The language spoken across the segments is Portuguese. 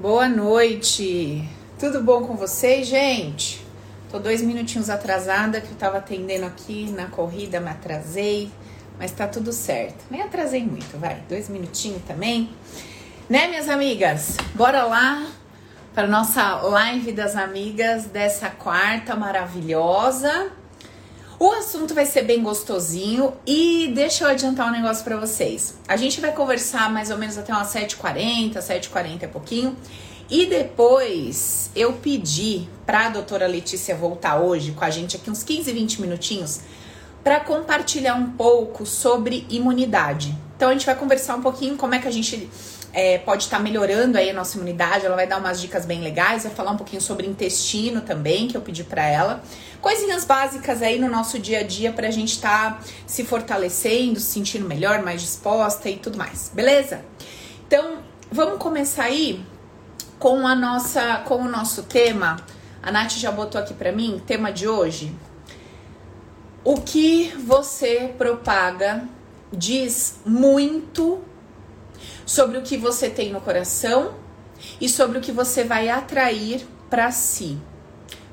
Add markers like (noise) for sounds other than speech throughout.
Boa noite. Tudo bom com vocês, gente? Tô dois minutinhos atrasada que eu tava atendendo aqui na corrida, me atrasei, mas tá tudo certo. Nem atrasei muito, vai. Dois minutinhos também. Né, minhas amigas? Bora lá para nossa live das amigas dessa quarta maravilhosa. O assunto vai ser bem gostosinho e deixa eu adiantar um negócio para vocês. A gente vai conversar mais ou menos até umas 7h40, 7h40 é pouquinho. E depois eu pedi para a doutora Letícia voltar hoje com a gente aqui uns 15, 20 minutinhos para compartilhar um pouco sobre imunidade. Então a gente vai conversar um pouquinho como é que a gente é, pode estar tá melhorando aí a nossa imunidade. Ela vai dar umas dicas bem legais, vai falar um pouquinho sobre intestino também, que eu pedi para ela. Coisinhas básicas aí no nosso dia a dia para a gente estar tá se fortalecendo, se sentindo melhor, mais disposta e tudo mais, beleza? Então, vamos começar aí com a nossa, com o nosso tema. A Nath já botou aqui para mim, tema de hoje. O que você propaga diz muito sobre o que você tem no coração e sobre o que você vai atrair para si.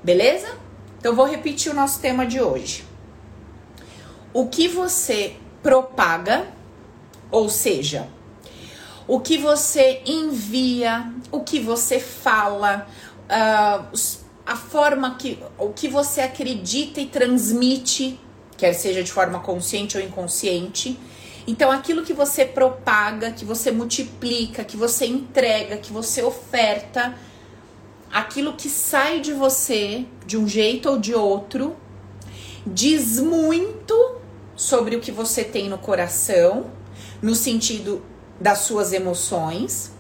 Beleza? Então vou repetir o nosso tema de hoje. O que você propaga, ou seja, o que você envia, o que você fala, uh, a forma que o que você acredita e transmite, quer seja de forma consciente ou inconsciente, então, aquilo que você propaga, que você multiplica, que você entrega, que você oferta, aquilo que sai de você, de um jeito ou de outro, diz muito sobre o que você tem no coração, no sentido das suas emoções,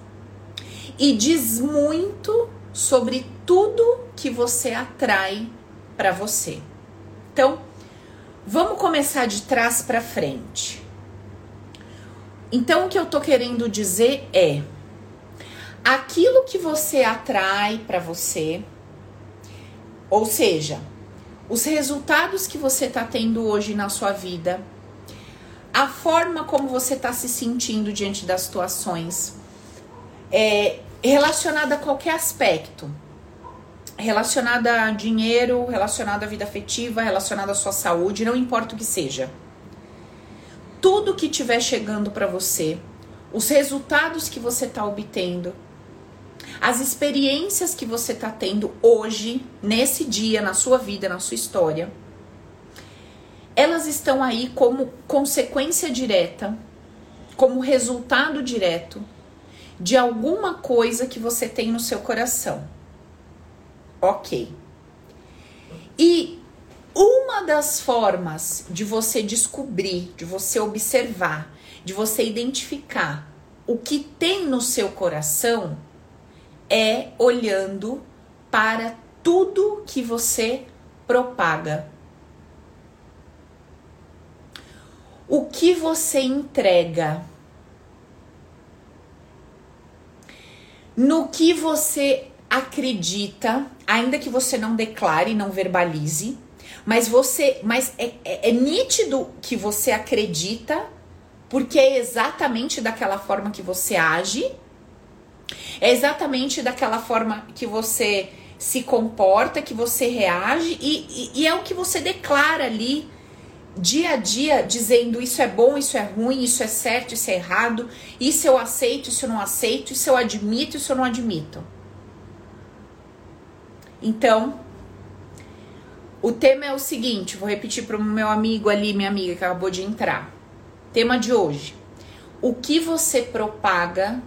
e diz muito sobre tudo que você atrai para você. Então, vamos começar de trás para frente. Então, o que eu tô querendo dizer é: aquilo que você atrai para você, ou seja, os resultados que você tá tendo hoje na sua vida, a forma como você tá se sentindo diante das situações, é relacionada a qualquer aspecto, relacionada a dinheiro, relacionada à vida afetiva, relacionada à sua saúde, não importa o que seja tudo que estiver chegando para você, os resultados que você está obtendo, as experiências que você está tendo hoje, nesse dia, na sua vida, na sua história, elas estão aí como consequência direta, como resultado direto de alguma coisa que você tem no seu coração. Ok. E uma das formas de você descobrir, de você observar, de você identificar o que tem no seu coração é olhando para tudo que você propaga. O que você entrega? No que você acredita, ainda que você não declare, não verbalize, mas você, mas é, é, é nítido que você acredita, porque é exatamente daquela forma que você age, é exatamente daquela forma que você se comporta, que você reage e, e, e, é o que você declara ali dia a dia, dizendo isso é bom, isso é ruim, isso é certo, isso é errado, isso eu aceito, isso eu não aceito, isso eu admito, isso eu não admito. Então, o tema é o seguinte, vou repetir para o meu amigo ali, minha amiga que acabou de entrar. Tema de hoje: o que você propaga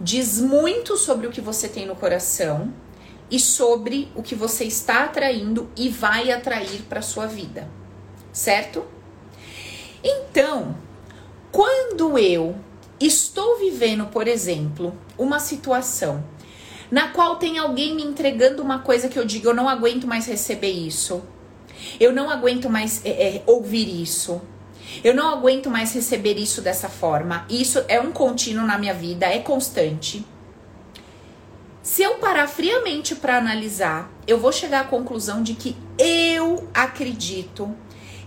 diz muito sobre o que você tem no coração e sobre o que você está atraindo e vai atrair para sua vida, certo? Então, quando eu estou vivendo, por exemplo, uma situação na qual tem alguém me entregando uma coisa que eu digo, eu não aguento mais receber isso. Eu não aguento mais é, é, ouvir isso. Eu não aguento mais receber isso dessa forma. Isso é um contínuo na minha vida, é constante. Se eu parar friamente para analisar, eu vou chegar à conclusão de que eu acredito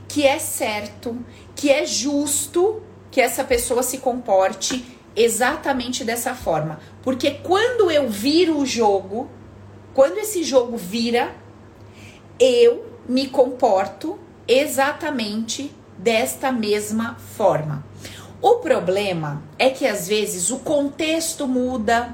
que é certo, que é justo que essa pessoa se comporte exatamente dessa forma. Porque quando eu viro o jogo, quando esse jogo vira, eu me comporto exatamente desta mesma forma. O problema é que às vezes o contexto muda,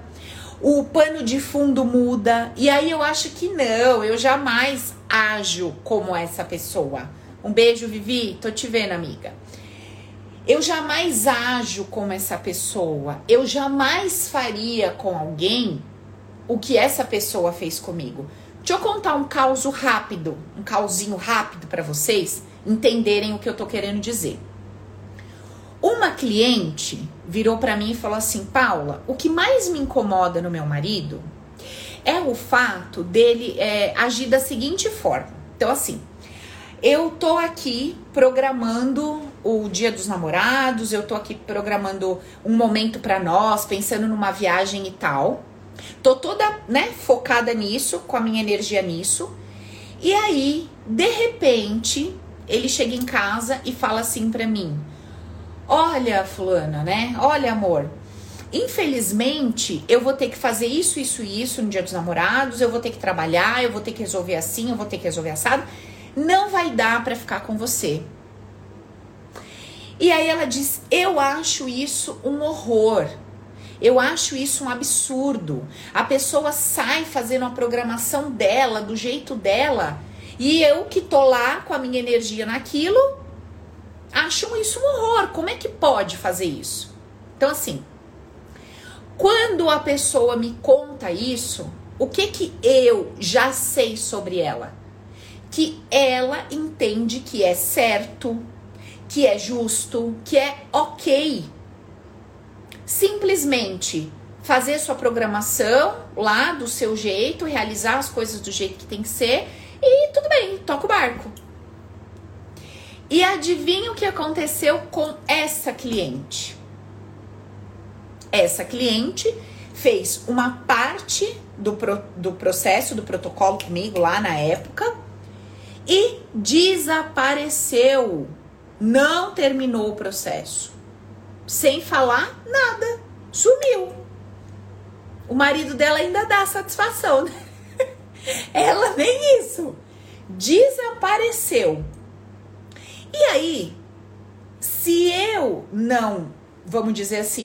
o pano de fundo muda, e aí eu acho que não, eu jamais ajo como essa pessoa. Um beijo, Vivi, tô te vendo, amiga. Eu jamais ajo como essa pessoa. Eu jamais faria com alguém o que essa pessoa fez comigo. Deixa eu contar um caos rápido, um causinho rápido para vocês entenderem o que eu tô querendo dizer. Uma cliente virou para mim e falou assim: "Paula, o que mais me incomoda no meu marido é o fato dele é, agir da seguinte forma. Então assim, eu tô aqui programando o Dia dos Namorados, eu tô aqui programando um momento para nós, pensando numa viagem e tal. Tô toda, né, focada nisso, com a minha energia nisso. E aí, de repente, ele chega em casa e fala assim para mim: "Olha, fulana, né? Olha, amor, Infelizmente, eu vou ter que fazer isso, isso e isso no dia dos namorados, eu vou ter que trabalhar, eu vou ter que resolver assim, eu vou ter que resolver assado. Não vai dar para ficar com você. E aí ela diz: Eu acho isso um horror. Eu acho isso um absurdo. A pessoa sai fazendo a programação dela, do jeito dela, e eu que tô lá com a minha energia naquilo, acho isso um horror. Como é que pode fazer isso? Então, assim, quando a pessoa me conta isso, o que que eu já sei sobre ela? Que ela entende que é certo, que é justo, que é ok. Simplesmente fazer sua programação lá do seu jeito, realizar as coisas do jeito que tem que ser e tudo bem, toca o barco. E adivinha o que aconteceu com essa cliente? Essa cliente fez uma parte do, pro, do processo, do protocolo comigo lá na época e desapareceu não terminou o processo. Sem falar nada. Sumiu. O marido dela ainda dá satisfação. Né? (laughs) Ela nem isso. Desapareceu. E aí, se eu não, vamos dizer assim,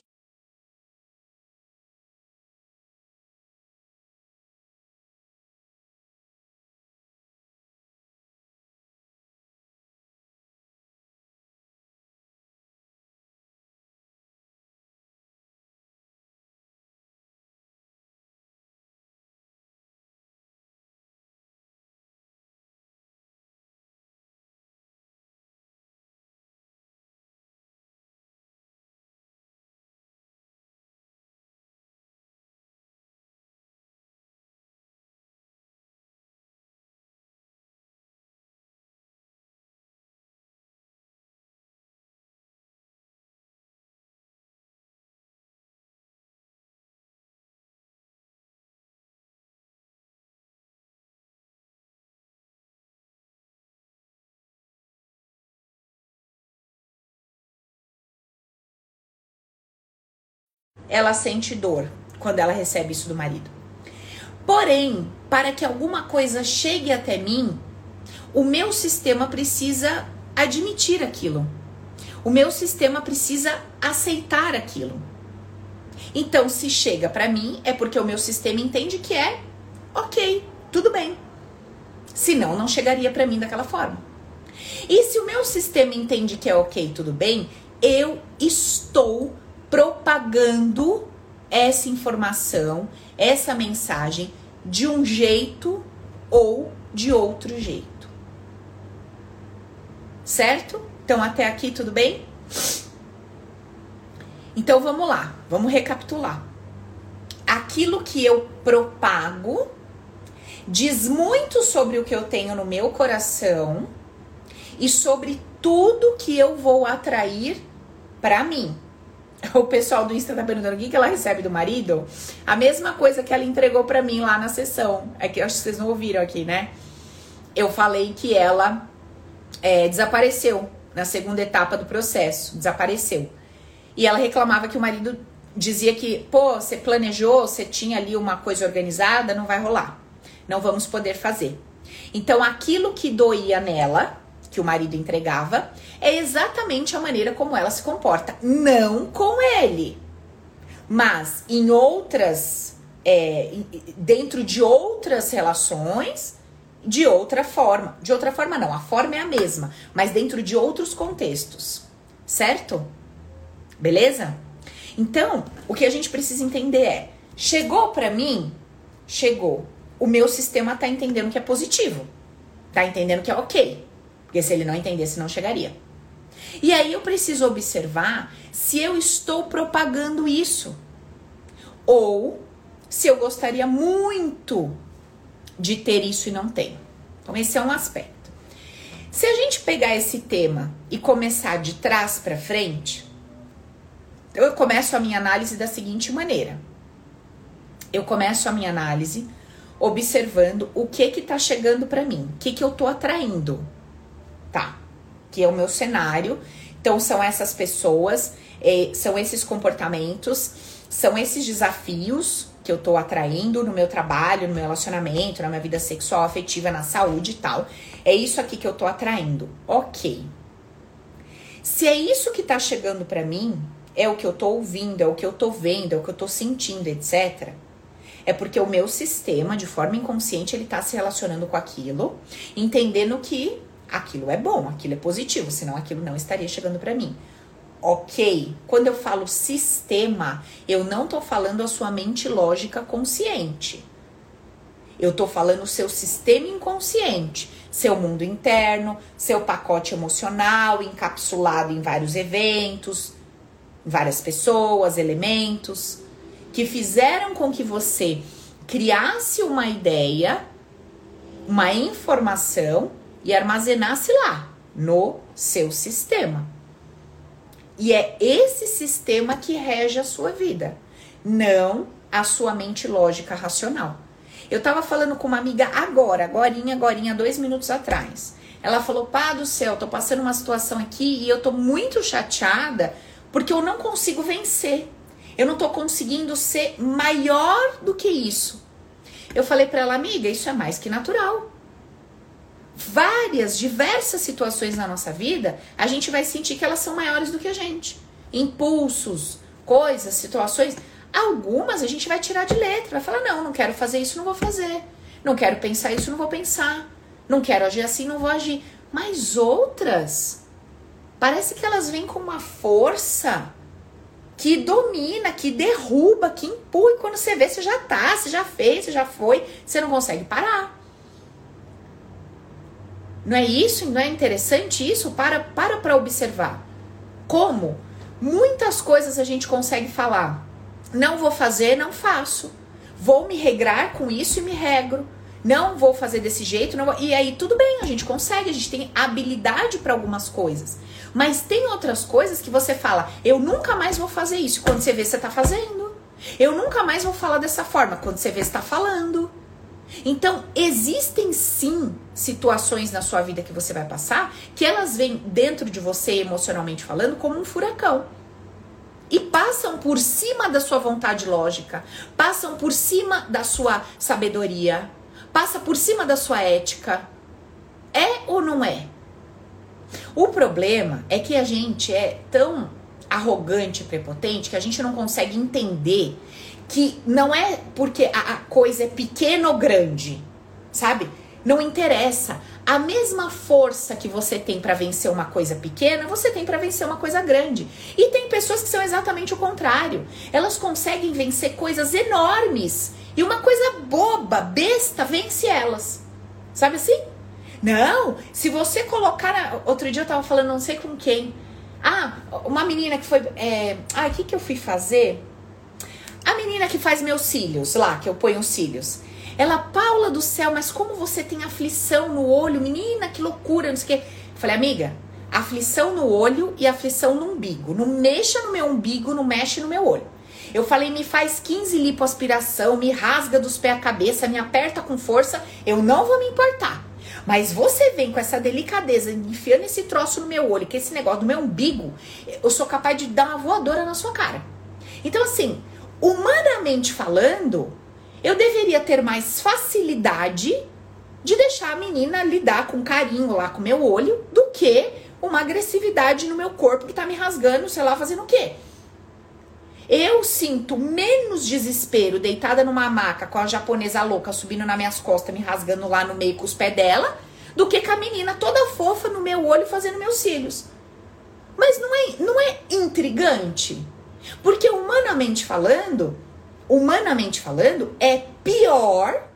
ela sente dor quando ela recebe isso do marido. Porém, para que alguma coisa chegue até mim, o meu sistema precisa admitir aquilo. O meu sistema precisa aceitar aquilo. Então, se chega para mim, é porque o meu sistema entende que é ok, tudo bem. Senão, não chegaria para mim daquela forma. E se o meu sistema entende que é ok, tudo bem, eu estou propagando essa informação, essa mensagem de um jeito ou de outro jeito. Certo? Então, até aqui tudo bem? Então, vamos lá, vamos recapitular. Aquilo que eu propago diz muito sobre o que eu tenho no meu coração e sobre tudo que eu vou atrair para mim. (laughs) o pessoal do Insta tá perguntando o que, ela recebe do marido. A mesma coisa que ela entregou para mim lá na sessão. É que acho que vocês não ouviram aqui, né? Eu falei que ela é, desapareceu na segunda etapa do processo. Desapareceu. E ela reclamava que o marido dizia que, pô, você planejou, você tinha ali uma coisa organizada, não vai rolar. Não vamos poder fazer. Então, aquilo que doía nela, que o marido entregava, é exatamente a maneira como ela se comporta. Não com ele, mas em outras, é, dentro de outras relações, de outra forma. De outra forma, não, a forma é a mesma, mas dentro de outros contextos, certo? Beleza? Então, o que a gente precisa entender é: chegou para mim? Chegou. O meu sistema tá entendendo que é positivo. Tá entendendo que é ok. Porque se ele não entendesse, não chegaria. E aí eu preciso observar se eu estou propagando isso. Ou se eu gostaria muito de ter isso e não tenho. Então, esse é um aspecto. Se a gente pegar esse tema e começar de trás para frente, eu começo a minha análise da seguinte maneira. Eu começo a minha análise observando o que que tá chegando para mim, o que que eu tô atraindo. Tá? Que é o meu cenário. Então são essas pessoas, eh, são esses comportamentos, são esses desafios que eu tô atraindo no meu trabalho, no meu relacionamento, na minha vida sexual, afetiva, na saúde e tal. É isso aqui que eu tô atraindo. OK. Se é isso que tá chegando para mim, é o que eu tô ouvindo, é o que eu tô vendo, é o que eu tô sentindo, etc. É porque o meu sistema, de forma inconsciente, ele tá se relacionando com aquilo, entendendo que aquilo é bom, aquilo é positivo, senão aquilo não estaria chegando para mim ok. Quando eu falo sistema, eu não tô falando a sua mente lógica consciente. Eu tô falando o seu sistema inconsciente, seu mundo interno, seu pacote emocional encapsulado em vários eventos, várias pessoas, elementos que fizeram com que você criasse uma ideia, uma informação e armazenasse lá no seu sistema. E é esse sistema que rege a sua vida, não a sua mente lógica racional. Eu tava falando com uma amiga agora, agorinha, agorinha, dois minutos atrás. Ela falou, pá do céu, tô passando uma situação aqui e eu tô muito chateada porque eu não consigo vencer. Eu não tô conseguindo ser maior do que isso. Eu falei para ela, amiga, isso é mais que natural várias, diversas situações na nossa vida, a gente vai sentir que elas são maiores do que a gente. Impulsos, coisas, situações. Algumas a gente vai tirar de letra, vai falar: não, não quero fazer isso, não vou fazer. Não quero pensar isso, não vou pensar. Não quero agir assim, não vou agir. Mas outras, parece que elas vêm com uma força que domina, que derruba, que empurra. E quando você vê, você já tá, você já fez, você já foi, você não consegue parar. Não é isso? Não é interessante isso? Para para para observar. Como muitas coisas a gente consegue falar. Não vou fazer, não faço. Vou me regrar com isso e me regro. Não vou fazer desse jeito, não vou... e aí tudo bem, a gente consegue, a gente tem habilidade para algumas coisas. Mas tem outras coisas que você fala, eu nunca mais vou fazer isso. Quando você vê, você tá fazendo. Eu nunca mais vou falar dessa forma. Quando você vê, você tá falando. Então, existem sim situações na sua vida que você vai passar que elas vêm dentro de você, emocionalmente falando, como um furacão. E passam por cima da sua vontade lógica, passam por cima da sua sabedoria, passa por cima da sua ética. É ou não é? O problema é que a gente é tão arrogante e prepotente que a gente não consegue entender que não é porque a, coisa é pequena ou grande, sabe? Não interessa. A mesma força que você tem para vencer uma coisa pequena, você tem para vencer uma coisa grande. E tem pessoas que são exatamente o contrário. Elas conseguem vencer coisas enormes e uma coisa boba, besta, vence elas. Sabe assim? Não, se você colocar. Outro dia eu tava falando, não sei com quem. Ah, uma menina que foi. É... Ah, o que, que eu fui fazer? A menina que faz meus cílios lá, que eu ponho os cílios. Ela, Paula do céu, mas como você tem aflição no olho? Menina, que loucura, não sei o quê. falei, amiga, aflição no olho e aflição no umbigo. Não mexa no meu umbigo, não mexe no meu olho. Eu falei, me faz 15 lipoaspiração, me rasga dos pés à cabeça, me aperta com força, eu não vou me importar. Mas você vem com essa delicadeza, enfiando esse troço no meu olho, que esse negócio do meu umbigo, eu sou capaz de dar uma voadora na sua cara. Então, assim, humanamente falando, eu deveria ter mais facilidade de deixar a menina lidar com carinho lá com meu olho do que uma agressividade no meu corpo que tá me rasgando, sei lá, fazendo o quê? Eu sinto menos desespero deitada numa maca com a japonesa louca subindo nas minhas costas, me rasgando lá no meio com os pés dela, do que com a menina toda fofa no meu olho fazendo meus cílios. Mas não é, não é intrigante? Porque humanamente falando, humanamente falando, é pior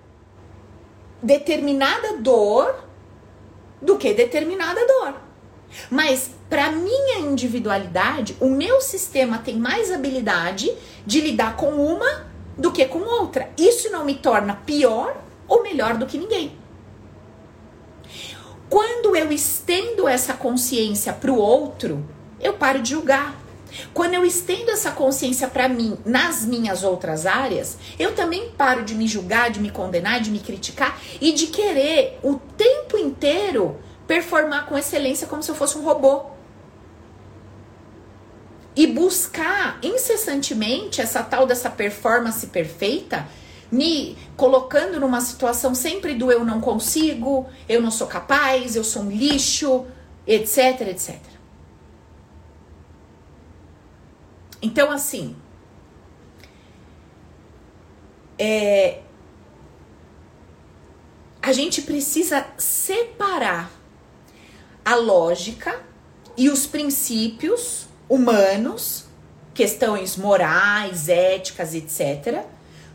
determinada dor do que determinada dor. Mas para minha individualidade, o meu sistema tem mais habilidade de lidar com uma do que com outra. Isso não me torna pior ou melhor do que ninguém. Quando eu estendo essa consciência para o outro, eu paro de julgar. Quando eu estendo essa consciência para mim nas minhas outras áreas, eu também paro de me julgar, de me condenar, de me criticar e de querer o tempo inteiro performar com excelência como se eu fosse um robô. E buscar incessantemente essa tal dessa performance perfeita, me colocando numa situação sempre do eu não consigo, eu não sou capaz, eu sou um lixo, etc, etc. Então, assim, é, a gente precisa separar a lógica e os princípios humanos, questões morais, éticas, etc.,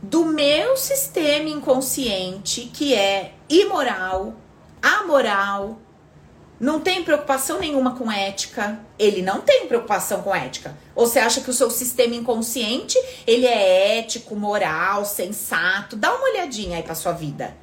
do meu sistema inconsciente que é imoral, amoral, não tem preocupação nenhuma com ética, ele não tem preocupação com ética. Ou você acha que o seu sistema inconsciente, ele é ético, moral, sensato? Dá uma olhadinha aí para sua vida.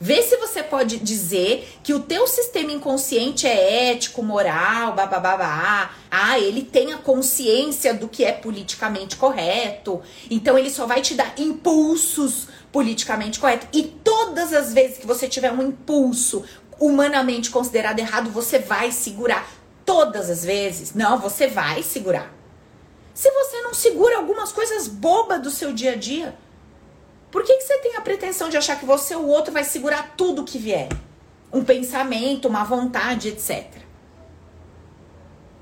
Vê se você pode dizer que o teu sistema inconsciente é ético, moral, babá. Ah, ele tem a consciência do que é politicamente correto. Então ele só vai te dar impulsos politicamente corretos. E todas as vezes que você tiver um impulso humanamente considerado errado, você vai segurar. Todas as vezes. Não, você vai segurar. Se você não segura algumas coisas bobas do seu dia a dia, por que, que você tem a pretensão de achar que você ou o outro vai segurar tudo que vier? Um pensamento, uma vontade, etc.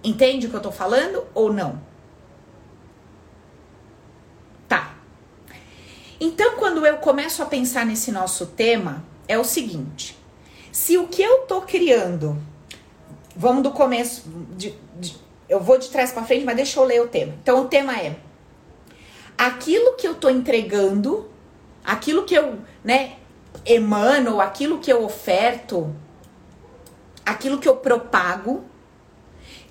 Entende o que eu tô falando ou não? Tá. Então, quando eu começo a pensar nesse nosso tema, é o seguinte: se o que eu tô criando, vamos do começo, de, de, eu vou de trás para frente, mas deixa eu ler o tema. Então, o tema é: aquilo que eu tô entregando aquilo que eu, né, emano, aquilo que eu oferto, aquilo que eu propago,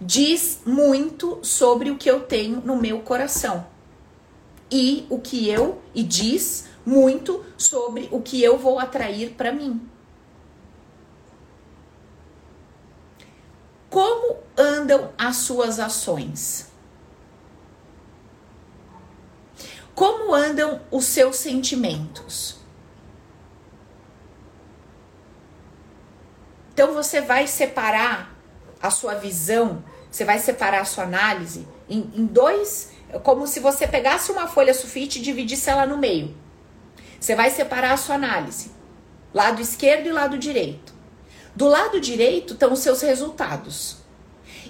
diz muito sobre o que eu tenho no meu coração. E o que eu e diz muito sobre o que eu vou atrair para mim. Como andam as suas ações? Como andam os seus sentimentos? Então você vai separar a sua visão, você vai separar a sua análise em, em dois, como se você pegasse uma folha sulfite e dividisse ela no meio. Você vai separar a sua análise, lado esquerdo e lado direito. Do lado direito estão os seus resultados.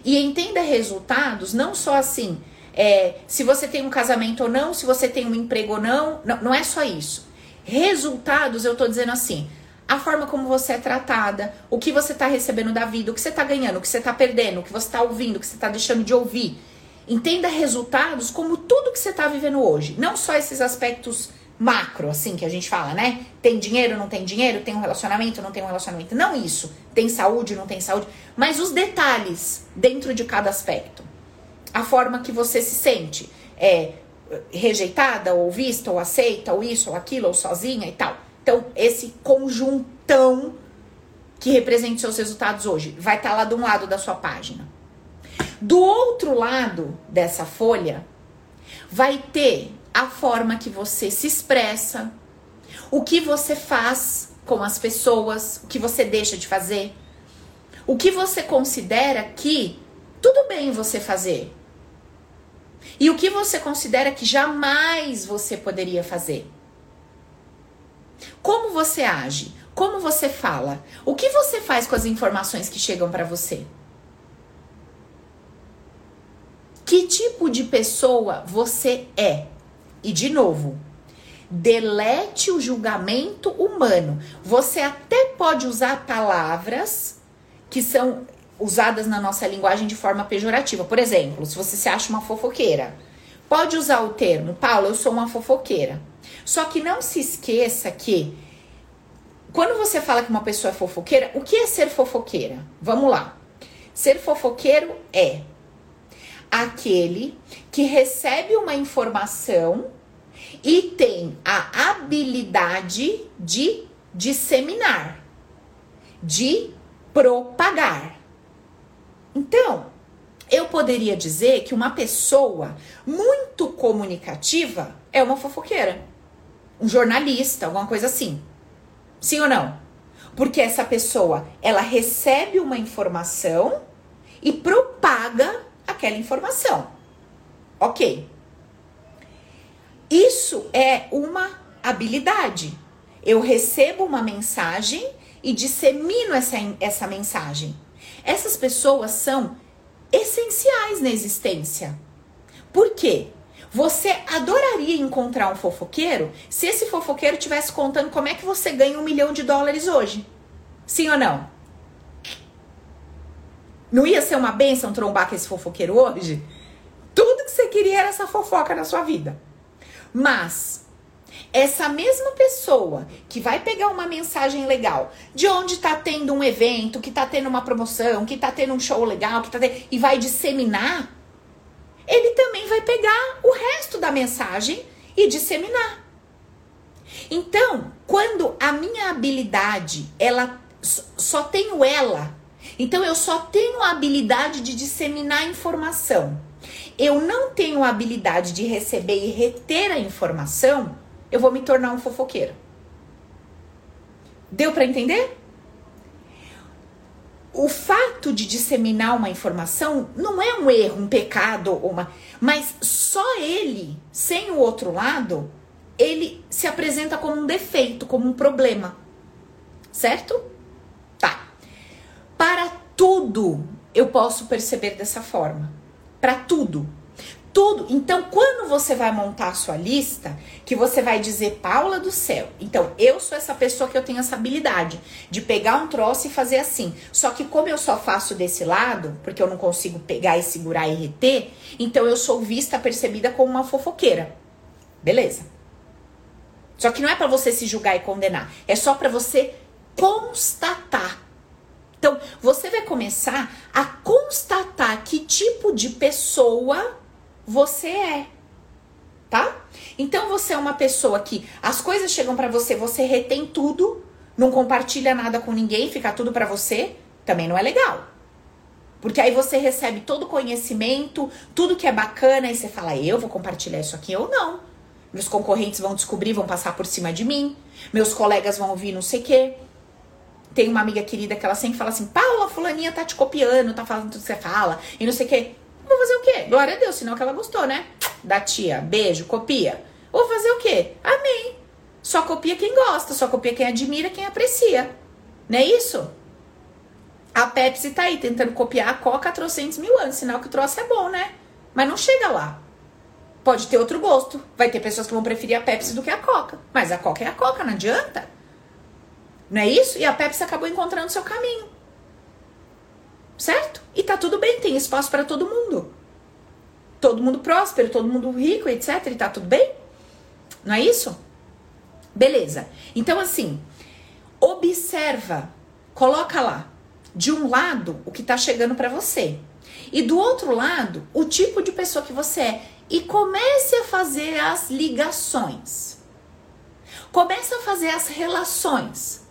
E entenda resultados não só assim, é, se você tem um casamento ou não, se você tem um emprego ou não, não, não é só isso. Resultados, eu tô dizendo assim, a forma como você é tratada, o que você tá recebendo da vida, o que você tá ganhando, o que você tá perdendo, o que você tá ouvindo, o que você tá deixando de ouvir. Entenda resultados como tudo que você tá vivendo hoje, não só esses aspectos macro, assim, que a gente fala, né? Tem dinheiro, não tem dinheiro, tem um relacionamento, não tem um relacionamento. Não isso. Tem saúde, não tem saúde. Mas os detalhes dentro de cada aspecto a forma que você se sente. É rejeitada, ou vista, ou aceita, ou isso, ou aquilo, ou sozinha e tal. Então, esse conjuntão que representa seus resultados hoje vai estar tá lá de um lado da sua página. Do outro lado dessa folha, vai ter a forma que você se expressa, o que você faz com as pessoas, o que você deixa de fazer, o que você considera que tudo bem você fazer, E o que você considera que jamais você poderia fazer? Como você age? Como você fala? O que você faz com as informações que chegam para você? Que tipo de pessoa você é? E de novo, delete o julgamento humano. Você até pode usar palavras que são usadas na nossa linguagem de forma pejorativa. Por exemplo, se você se acha uma fofoqueira, pode usar o termo, Paulo, eu sou uma fofoqueira. Só que não se esqueça que quando você fala que uma pessoa é fofoqueira, o que é ser fofoqueira? Vamos lá. Ser fofoqueiro é aquele que recebe uma informação e tem a habilidade de disseminar, de propagar. Então, eu poderia dizer que uma pessoa muito comunicativa é uma fofoqueira, um jornalista, alguma coisa assim. Sim ou não? Porque essa pessoa, ela recebe uma informação e propaga aquela informação. OK. Isso é uma habilidade. Eu recebo uma mensagem e dissemino essa, essa mensagem. Essas pessoas são essenciais na existência. Por quê? Você adoraria encontrar um fofoqueiro se esse fofoqueiro estivesse contando como é que você ganha um milhão de dólares hoje? Sim ou não? Não ia ser uma benção trombar com esse fofoqueiro hoje? Tudo que você queria era essa fofoca na sua vida. Mas essa mesma pessoa que vai pegar uma mensagem legal, de onde tá tendo um evento, que tá tendo uma promoção, que tá tendo um show legal, que tá tendo, e vai disseminar, ele também vai pegar o resto da mensagem e disseminar. Então, quando a minha habilidade, ela só tenho ela, então eu só tenho a habilidade de disseminar informação. Eu não tenho a habilidade de receber e reter a informação, eu vou me tornar um fofoqueiro. Deu para entender? O fato de disseminar uma informação não é um erro, um pecado, uma, mas só ele, sem o outro lado, ele se apresenta como um defeito, como um problema. Certo? Tá. Para tudo eu posso perceber dessa forma. Para tudo tudo. Então, quando você vai montar a sua lista, que você vai dizer Paula do céu. Então, eu sou essa pessoa que eu tenho essa habilidade de pegar um troço e fazer assim. Só que como eu só faço desse lado, porque eu não consigo pegar e segurar e reter, então eu sou vista, percebida como uma fofoqueira. Beleza? Só que não é para você se julgar e condenar, é só para você constatar. Então, você vai começar a constatar que tipo de pessoa você é. Tá? Então você é uma pessoa que as coisas chegam para você, você retém tudo, não compartilha nada com ninguém, fica tudo para você, também não é legal. Porque aí você recebe todo o conhecimento, tudo que é bacana, e você fala, eu vou compartilhar isso aqui ou não. Meus concorrentes vão descobrir, vão passar por cima de mim. Meus colegas vão ouvir não sei o quê. Tem uma amiga querida que ela sempre fala assim: Paula, fulaninha tá te copiando, tá falando tudo que você fala, e não sei o quê. Vou fazer o quê? Glória a Deus, sinal que ela gostou, né? Da tia. Beijo, copia. Vou fazer o quê? Amém. Só copia quem gosta, só copia quem admira, quem aprecia. Não é isso? A Pepsi tá aí tentando copiar a Coca há trocentos mil anos, sinal que o troço é bom, né? Mas não chega lá. Pode ter outro gosto. Vai ter pessoas que vão preferir a Pepsi do que a Coca. Mas a Coca é a Coca, não adianta. Não é isso? E a Pepsi acabou encontrando seu caminho. Certo? E tá tudo bem, tem espaço para todo mundo. Todo mundo próspero, todo mundo rico, etc. E tá tudo bem? Não é isso? Beleza. Então, assim, observa, coloca lá, de um lado, o que tá chegando para você. E do outro lado, o tipo de pessoa que você é. E comece a fazer as ligações. Comece a fazer as relações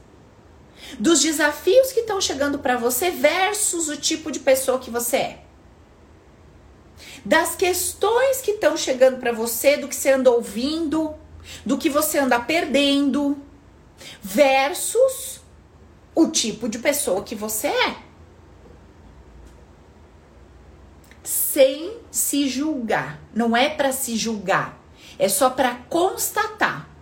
dos desafios que estão chegando para você versus o tipo de pessoa que você é. Das questões que estão chegando para você, do que você anda ouvindo, do que você anda perdendo, versus o tipo de pessoa que você é. Sem se julgar, não é para se julgar, é só para constatar.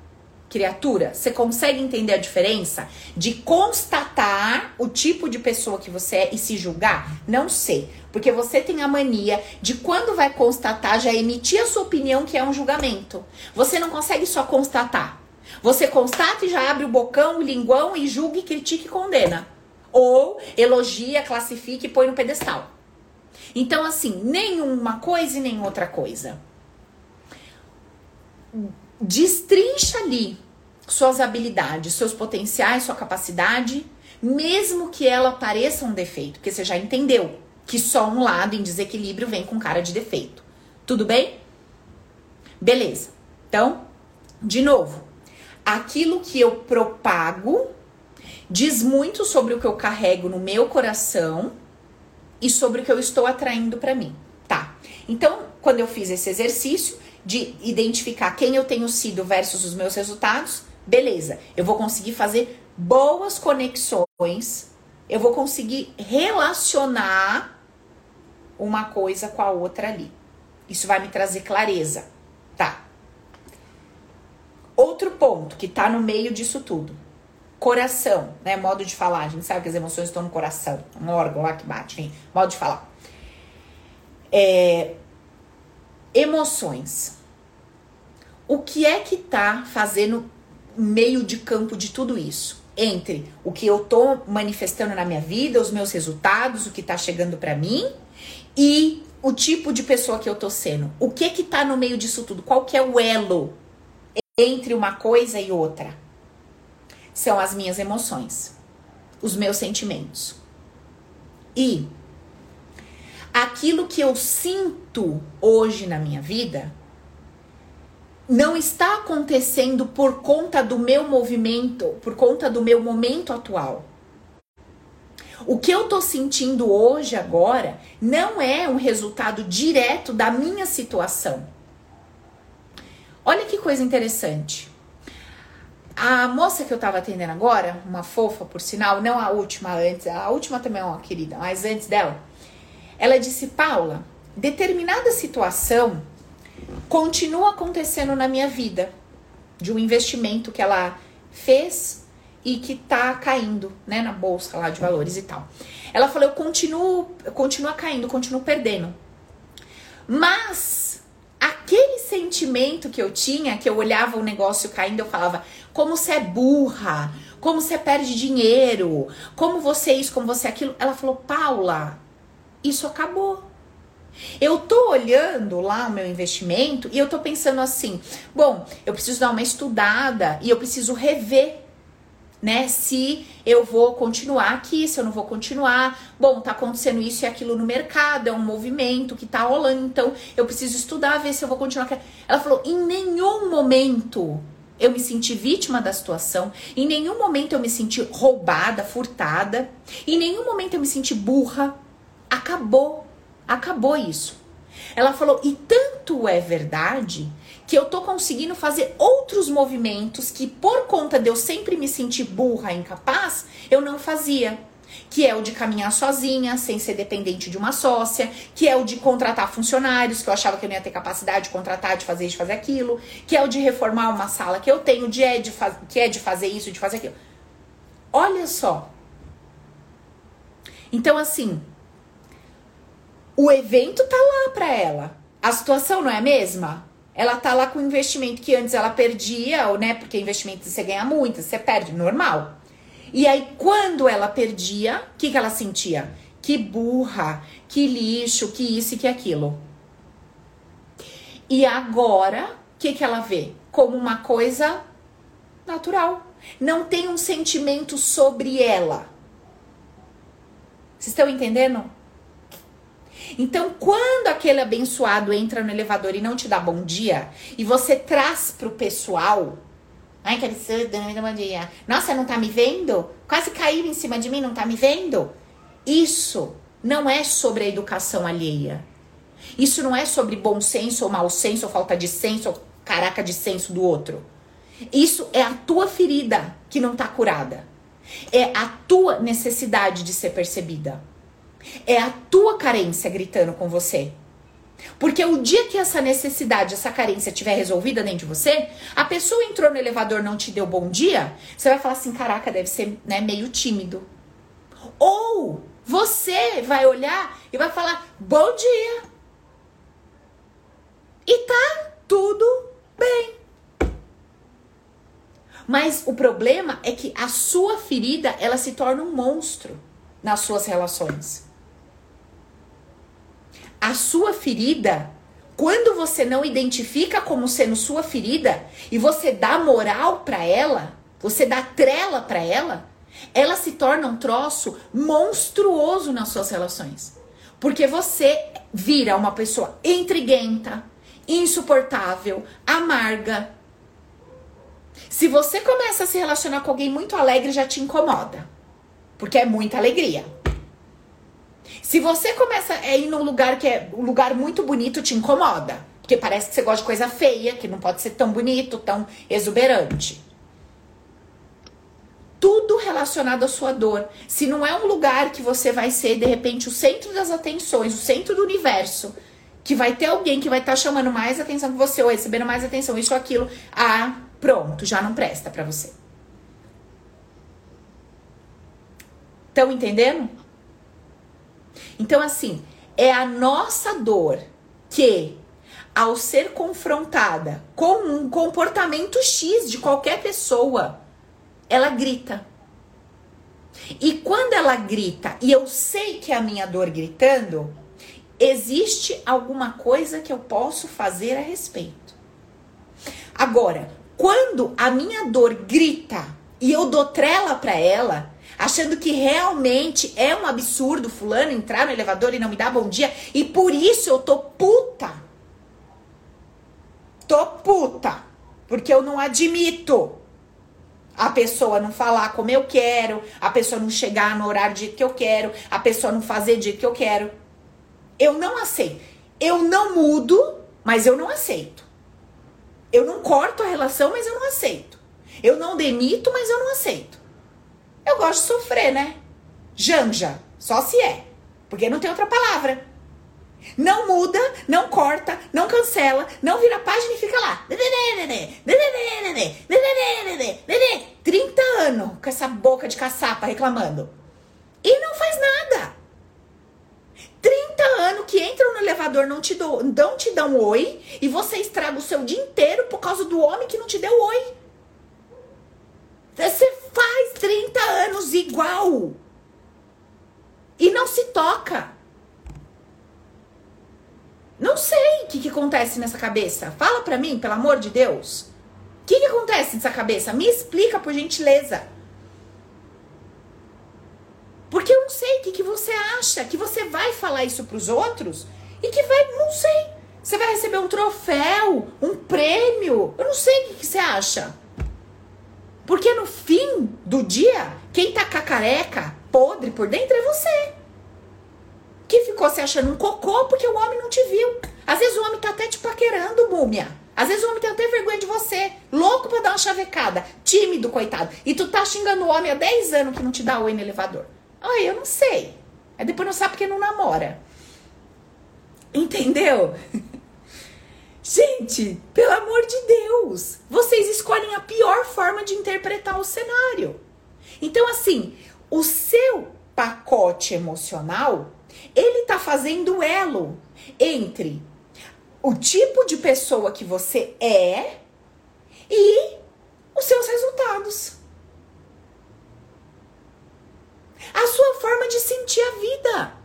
Criatura, você consegue entender a diferença de constatar o tipo de pessoa que você é e se julgar? Não sei, porque você tem a mania de quando vai constatar já emitir a sua opinião que é um julgamento. Você não consegue só constatar. Você constata e já abre o bocão, o linguão e julga, critica e condena. Ou elogia, classifica e põe no pedestal. Então, assim, nenhuma coisa e nem outra coisa. Destrincha ali suas habilidades, seus potenciais, sua capacidade, mesmo que ela pareça um defeito, porque você já entendeu que só um lado em desequilíbrio vem com cara de defeito. Tudo bem? Beleza. Então, de novo, aquilo que eu propago diz muito sobre o que eu carrego no meu coração e sobre o que eu estou atraindo para mim. Tá. Então, quando eu fiz esse exercício de identificar quem eu tenho sido versus os meus resultados, beleza. Eu vou conseguir fazer boas conexões, eu vou conseguir relacionar uma coisa com a outra ali. Isso vai me trazer clareza. Tá. Outro ponto que tá no meio disso tudo. Coração, né? Modo de falar. A gente sabe que as emoções estão no coração. Um órgão lá que bate, hein? Modo de falar. É, emoções. O que é que tá fazendo meio de campo de tudo isso? Entre o que eu tô manifestando na minha vida, os meus resultados, o que tá chegando para mim e o tipo de pessoa que eu tô sendo. O que que tá no meio disso tudo? Qual que é o elo entre uma coisa e outra são as minhas emoções, os meus sentimentos. E aquilo que eu sinto hoje na minha vida não está acontecendo por conta do meu movimento, por conta do meu momento atual. O que eu tô sentindo hoje, agora, não é um resultado direto da minha situação. Olha que coisa interessante. A moça que eu tava atendendo agora, uma fofa por sinal, não a última antes, a última também é uma querida, mas antes dela, ela disse: Paula, determinada situação continua acontecendo na minha vida, de um investimento que ela fez e que tá caindo, né, na bolsa lá de valores e tal. Ela falou: eu continuo, eu continuo caindo, continuo perdendo. Mas aquele sentimento que eu tinha, que eu olhava o negócio caindo, eu falava, como você é burra, como você perde dinheiro, como você é isso, como você é aquilo. Ela falou, Paula, isso acabou. Eu tô olhando lá o meu investimento e eu tô pensando assim: bom, eu preciso dar uma estudada e eu preciso rever né? Se eu vou continuar aqui, se eu não vou continuar. Bom, tá acontecendo isso e aquilo no mercado, é um movimento que tá rolando, então eu preciso estudar, ver se eu vou continuar. Ela falou: em nenhum momento eu me senti vítima da situação, em nenhum momento eu me senti roubada, furtada, em nenhum momento eu me senti burra. Acabou, acabou isso. Ela falou: e tanto é verdade que eu tô conseguindo fazer outros movimentos que, por conta de eu sempre me sentir burra, incapaz, eu não fazia. Que é o de caminhar sozinha, sem ser dependente de uma sócia, que é o de contratar funcionários, que eu achava que eu não ia ter capacidade de contratar, de fazer, de fazer aquilo, que é o de reformar uma sala que eu tenho, de é de que é de fazer isso, de fazer aquilo. Olha só. Então, assim, o evento tá lá pra ela. A situação não é a mesma? ela tá lá com investimento que antes ela perdia, ou né? Porque investimento você ganha muito, você perde, normal. E aí, quando ela perdia, o que, que ela sentia? Que burra, que lixo, que isso e que aquilo. E agora, o que, que ela vê? Como uma coisa natural. Não tem um sentimento sobre ela. Vocês estão entendendo? Então, quando aquele abençoado entra no elevador e não te dá bom dia, e você traz pro pessoal, ai que absurdo, não me dá bom dia. Nossa, não tá me vendo? Quase caiu em cima de mim, não tá me vendo? Isso não é sobre a educação alheia. Isso não é sobre bom senso ou mau senso, ou falta de senso, ou caraca de senso do outro. Isso é a tua ferida que não tá curada. É a tua necessidade de ser percebida. É a tua carência gritando com você. Porque o dia que essa necessidade, essa carência estiver resolvida dentro de você, a pessoa entrou no elevador não te deu bom dia, você vai falar assim: caraca, deve ser né, meio tímido. Ou você vai olhar e vai falar: bom dia. E tá tudo bem. Mas o problema é que a sua ferida, ela se torna um monstro nas suas relações. A sua ferida, quando você não identifica como sendo sua ferida e você dá moral para ela, você dá trela para ela, ela se torna um troço monstruoso nas suas relações. Porque você vira uma pessoa intriguenta, insuportável, amarga. Se você começa a se relacionar com alguém muito alegre, já te incomoda. Porque é muita alegria. Se você começa a ir num lugar que é um lugar muito bonito, te incomoda. Porque parece que você gosta de coisa feia, que não pode ser tão bonito, tão exuberante. Tudo relacionado à sua dor. Se não é um lugar que você vai ser, de repente, o centro das atenções, o centro do universo, que vai ter alguém que vai estar tá chamando mais atenção que você, ou recebendo mais atenção, isso ou aquilo. Ah, pronto, já não presta para você. Estão entendendo? Então, assim, é a nossa dor que, ao ser confrontada com um comportamento X de qualquer pessoa, ela grita. E quando ela grita, e eu sei que é a minha dor gritando, existe alguma coisa que eu posso fazer a respeito. Agora, quando a minha dor grita e eu dou trela para ela, achando que realmente é um absurdo fulano entrar no elevador e não me dar bom dia, e por isso eu tô puta. Tô puta, porque eu não admito a pessoa não falar como eu quero, a pessoa não chegar no horário de que eu quero, a pessoa não fazer de que eu quero. Eu não aceito. Eu não mudo, mas eu não aceito. Eu não corto a relação, mas eu não aceito. Eu não demito, mas eu não aceito. Eu gosto de sofrer, né? Janja, só se é. Porque não tem outra palavra. Não muda, não corta, não cancela, não vira página e fica lá. 30 anos com essa boca de caçapa reclamando. E não faz nada. 30 anos que entram no elevador, não te, dão, não te dão oi, e você estraga o seu dia inteiro por causa do homem que não te deu oi. Você faz 30 anos igual. E não se toca. Não sei o que, que acontece nessa cabeça. Fala pra mim, pelo amor de Deus. O que, que acontece nessa cabeça? Me explica, por gentileza. Porque eu não sei o que, que você acha, que você vai falar isso pros outros e que vai, não sei. Você vai receber um troféu, um prêmio. Eu não sei o que, que você acha. Porque no fim do dia, quem tá cacareca, podre por dentro é você. Que ficou se achando um cocô porque o homem não te viu. Às vezes o homem tá até te paquerando, múmia. Às vezes o homem tem até vergonha de você. Louco pra dar uma chavecada. Tímido, coitado. E tu tá xingando o homem há 10 anos que não te dá oi no elevador. Ai, eu não sei. Aí depois não sabe porque não namora. Entendeu? (laughs) Gente, pelo amor de Deus, vocês escolhem a pior forma de interpretar o cenário. Então, assim, o seu pacote emocional, ele tá fazendo elo entre o tipo de pessoa que você é e os seus resultados. a sua forma de sentir a vida,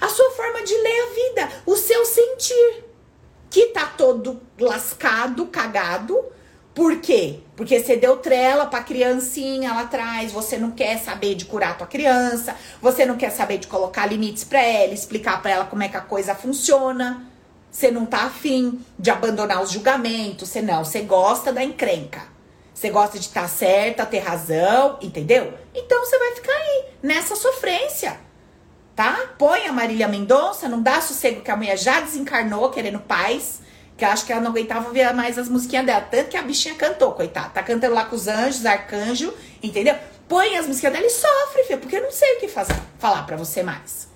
a sua forma de ler a vida, o seu sentir, que tá todo lascado, cagado. Por quê? Porque você deu trela pra criancinha lá atrás, você não quer saber de curar tua criança, você não quer saber de colocar limites para ela, explicar para ela como é que a coisa funciona. Você não tá afim de abandonar os julgamentos, você não, você gosta da encrenca. Você gosta de estar tá certa, ter razão, entendeu? Então você vai ficar aí, nessa sofrência. Tá? Põe a Marília Mendonça, não dá sossego que a mulher já desencarnou querendo paz. Que eu acho que ela não aguentava ver mais as musiquinhas dela. Tanto que a bichinha cantou, coitada. Tá cantando lá com os anjos, arcanjo, entendeu? Põe as musiquinhas dela e sofre, filho, porque eu não sei o que fazer, falar para você mais.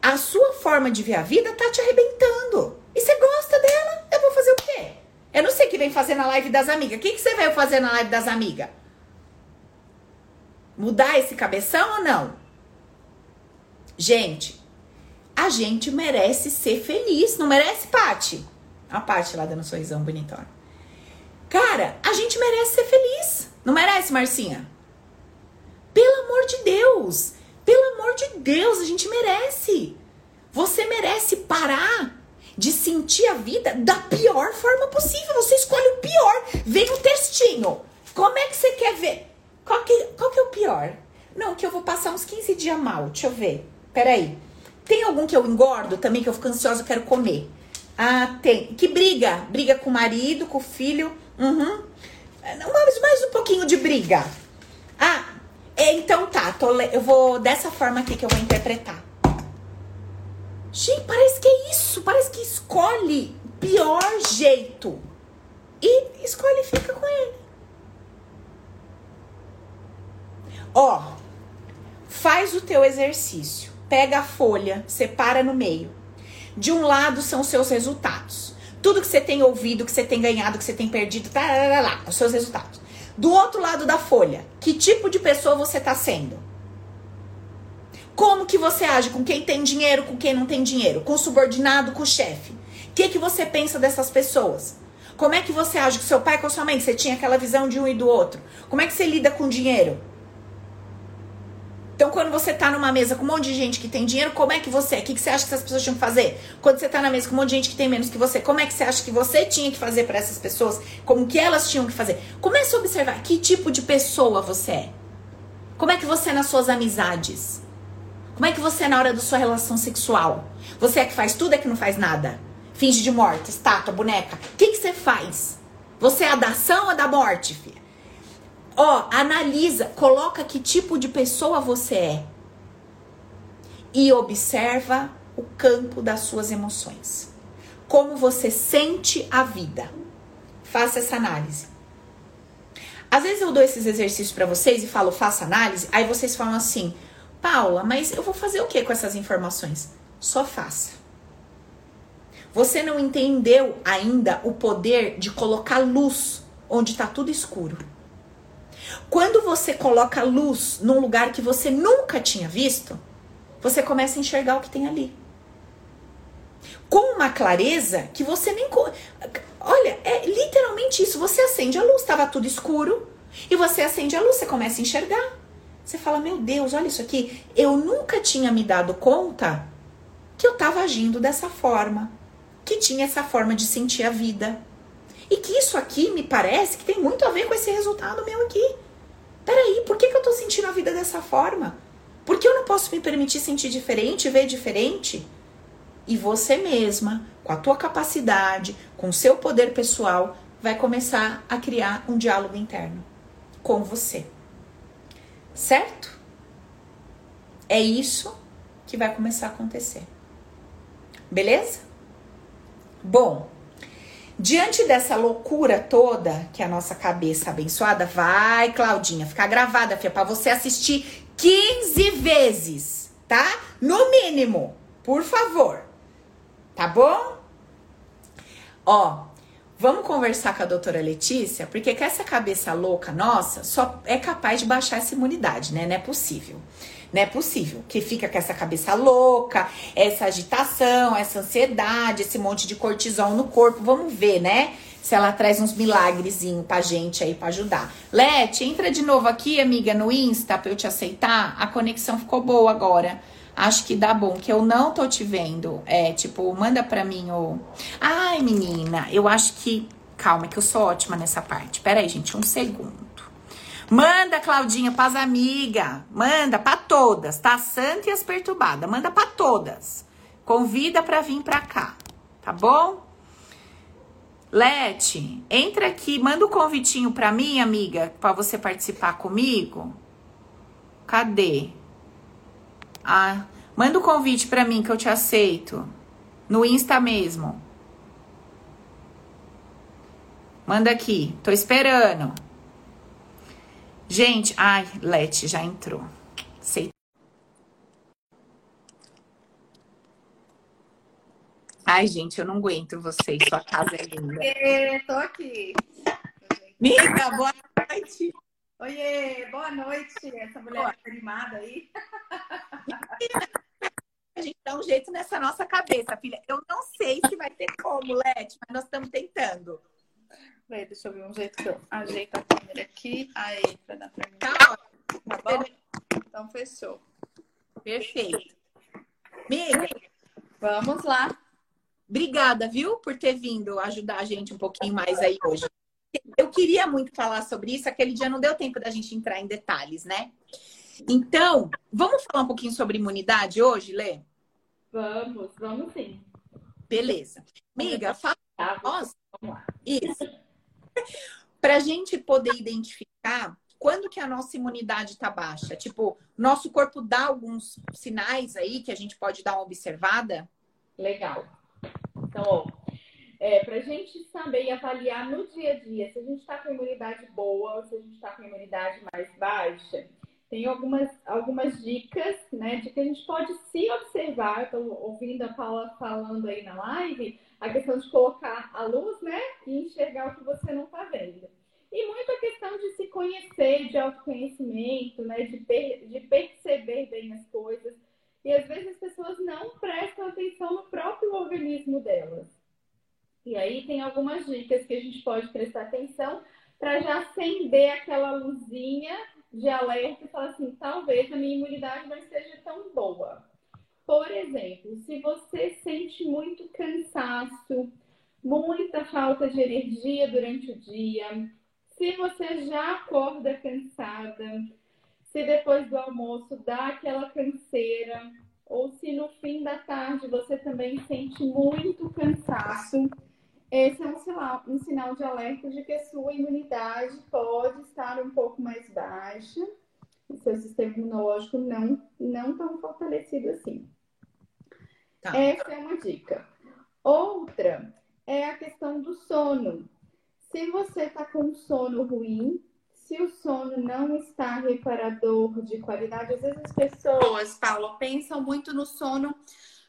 a sua forma de ver a vida tá te arrebentando. E você gosta dela, eu vou fazer o quê? Eu não sei o que vem fazer na live das amigas. O que, que você veio fazer na live das amigas? Mudar esse cabeção ou não? Gente, a gente merece ser feliz, não merece, Pati? A Pati lá dando um sorrisão bonitona. Cara, a gente merece ser feliz. Não merece, Marcinha? Pelo amor de Deus. Pelo amor de Deus, a gente merece. Você merece parar de sentir a vida da pior forma possível. Você escolhe o pior. Vem o textinho. Como é que você quer ver? Qual que, qual que é o pior? Não, que eu vou passar uns 15 dias mal. Deixa eu ver. Peraí. Tem algum que eu engordo também, que eu fico ansiosa, eu quero comer? Ah, tem. Que briga. Briga com o marido, com o filho. Uhum. Mais, mais um pouquinho de briga. Ah, é, então tá. Tô, eu vou dessa forma aqui que eu vou interpretar. Gente, parece que é isso. Parece que escolhe pior jeito. E escolhe e fica com ele. Ó, faz o teu exercício. Pega a folha, separa no meio. De um lado são os seus resultados. Tudo que você tem ouvido, que você tem ganhado, que você tem perdido, tá, lá, lá, os seus resultados. Do outro lado da folha, que tipo de pessoa você está sendo? Como que você age com quem tem dinheiro, com quem não tem dinheiro, com o subordinado, com o chefe? O que que você pensa dessas pessoas? Como é que você age com seu pai, com sua mãe? Você tinha aquela visão de um e do outro. Como é que você lida com dinheiro? Então, quando você tá numa mesa com um monte de gente que tem dinheiro, como é que você é? O que, que você acha que essas pessoas tinham que fazer? Quando você tá na mesa com um monte de gente que tem menos que você, como é que você acha que você tinha que fazer para essas pessoas? Como que elas tinham que fazer? Comece a observar que tipo de pessoa você é. Como é que você é nas suas amizades? Como é que você é na hora da sua relação sexual? Você é que faz tudo, é que não faz nada? Finge de morte, estátua, boneca. O que, que você faz? Você é a da ação ou da morte, filha? Ó, analisa, coloca que tipo de pessoa você é. E observa o campo das suas emoções. Como você sente a vida. Faça essa análise. Às vezes eu dou esses exercícios para vocês e falo, faça análise, aí vocês falam assim: "Paula, mas eu vou fazer o que com essas informações?" Só faça. Você não entendeu ainda o poder de colocar luz onde está tudo escuro. Quando você coloca luz num lugar que você nunca tinha visto, você começa a enxergar o que tem ali. Com uma clareza que você nem. Olha, é literalmente isso. Você acende a luz, estava tudo escuro, e você acende a luz, você começa a enxergar. Você fala: Meu Deus, olha isso aqui. Eu nunca tinha me dado conta que eu estava agindo dessa forma, que tinha essa forma de sentir a vida. E que isso aqui me parece que tem muito a ver com esse resultado meu aqui. Peraí, por que, que eu tô sentindo a vida dessa forma? Por que eu não posso me permitir sentir diferente, ver diferente? E você mesma, com a tua capacidade, com o seu poder pessoal, vai começar a criar um diálogo interno com você. Certo? É isso que vai começar a acontecer. Beleza? Bom, Diante dessa loucura toda que a nossa cabeça abençoada vai, Claudinha, ficar gravada, filha, para você assistir 15 vezes, tá? No mínimo, por favor. Tá bom? Ó, vamos conversar com a doutora Letícia, porque com essa cabeça louca nossa só é capaz de baixar essa imunidade, né? Não é possível. Não é possível que fica com essa cabeça louca, essa agitação, essa ansiedade, esse monte de cortisol no corpo. Vamos ver, né? Se ela traz uns milagrezinhos pra gente aí pra ajudar. Lete, entra de novo aqui, amiga, no Insta pra eu te aceitar. A conexão ficou boa agora. Acho que dá bom, que eu não tô te vendo. É, tipo, manda pra mim o. Ai, menina, eu acho que. Calma, que eu sou ótima nessa parte. Pera aí, gente, um segundo. Manda, Claudinha, pras amigas. Manda para todas, tá? Santa e as perturbadas. Manda para todas. Convida para vir pra cá, tá bom? Lete, entra aqui, manda o um convitinho pra mim, amiga, para você participar comigo. Cadê? Ah, manda o um convite pra mim que eu te aceito. No Insta mesmo. Manda aqui, tô esperando. Gente, ai, Lete já entrou. Sei. Ai, gente, eu não aguento vocês. Sua casa é linda. É, tô aqui. Miga, boa noite. Oiê, boa noite. Essa mulher boa. animada aí. A gente dá um jeito nessa nossa cabeça, filha. Eu não sei se vai ter como, Leti, mas nós estamos tentando. Peraí, deixa eu ver um jeito que eu ajeito a câmera aqui. Aí, pra dar pra mim. Tá, tá bom? Então, fechou. Perfeito. Miga, vamos lá. Obrigada, viu, por ter vindo ajudar a gente um pouquinho mais aí hoje. Eu queria muito falar sobre isso, aquele dia não deu tempo da gente entrar em detalhes, né? Então, vamos falar um pouquinho sobre imunidade hoje, Lê? Vamos, vamos sim. Beleza. Miga, fala nós. Isso. Para a gente poder identificar quando que a nossa imunidade está baixa. Tipo, nosso corpo dá alguns sinais aí que a gente pode dar uma observada? Legal. Então, é, para a gente saber e avaliar no dia a dia se a gente está com imunidade boa ou se a gente está com imunidade mais baixa, tem algumas, algumas dicas, né, de que a gente pode se observar. Estou ouvindo a Paula falando aí na live, a questão de colocar a luz, né, e enxergar o que você não está vendo. E muito a questão de se conhecer, de autoconhecimento, né, de, per de perceber bem as coisas. E às vezes as pessoas não prestam atenção no próprio organismo delas. E aí tem algumas dicas que a gente pode prestar atenção para já acender aquela luzinha de alerta e falar assim, talvez a minha imunidade não esteja tão boa. Por exemplo, se você sente muito cansaço, muita falta de energia durante o dia, se você já acorda cansada, se depois do almoço dá aquela canseira, ou se no fim da tarde você também sente muito cansaço, esse é um sinal, um sinal de alerta de que a sua imunidade pode estar um pouco mais baixa seu sistema imunológico não, não tão fortalecido assim. Tá. Essa é uma dica. Outra é a questão do sono. Se você está com sono ruim, se o sono não está reparador de qualidade, às vezes as pessoas, Paulo, pensam muito no sono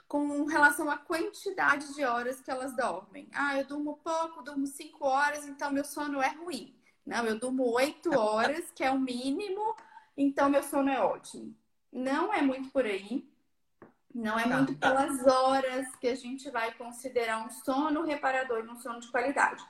com relação à quantidade de horas que elas dormem. Ah, eu durmo pouco, durmo cinco horas, então meu sono é ruim. Não, eu durmo oito horas, que é o mínimo, então meu sono é ótimo. Não é muito por aí. Não é tá. muito pelas horas que a gente vai considerar um sono reparador e um sono de qualidade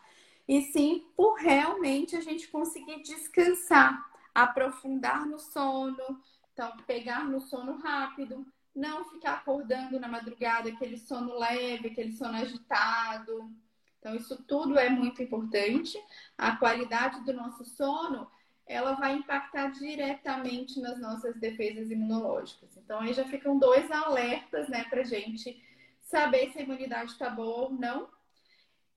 e sim por realmente a gente conseguir descansar, aprofundar no sono, então pegar no sono rápido, não ficar acordando na madrugada, aquele sono leve, aquele sono agitado. Então isso tudo é muito importante. A qualidade do nosso sono, ela vai impactar diretamente nas nossas defesas imunológicas. Então aí já ficam dois alertas, né, pra gente saber se a imunidade está boa ou não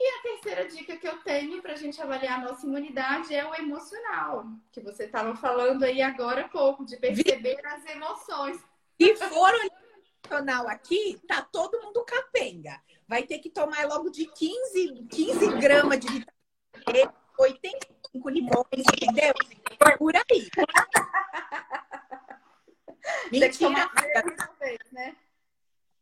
e a terceira dica que eu tenho para a gente avaliar a nossa imunidade é o emocional, que você estava falando aí agora há pouco, de perceber as emoções. Se for emocional aqui, tá todo mundo capenga. Vai ter que tomar logo de 15, 15 gramas de vitamina E, 85 limões, entendeu? Por aí. (laughs) Mentira. Vez, né?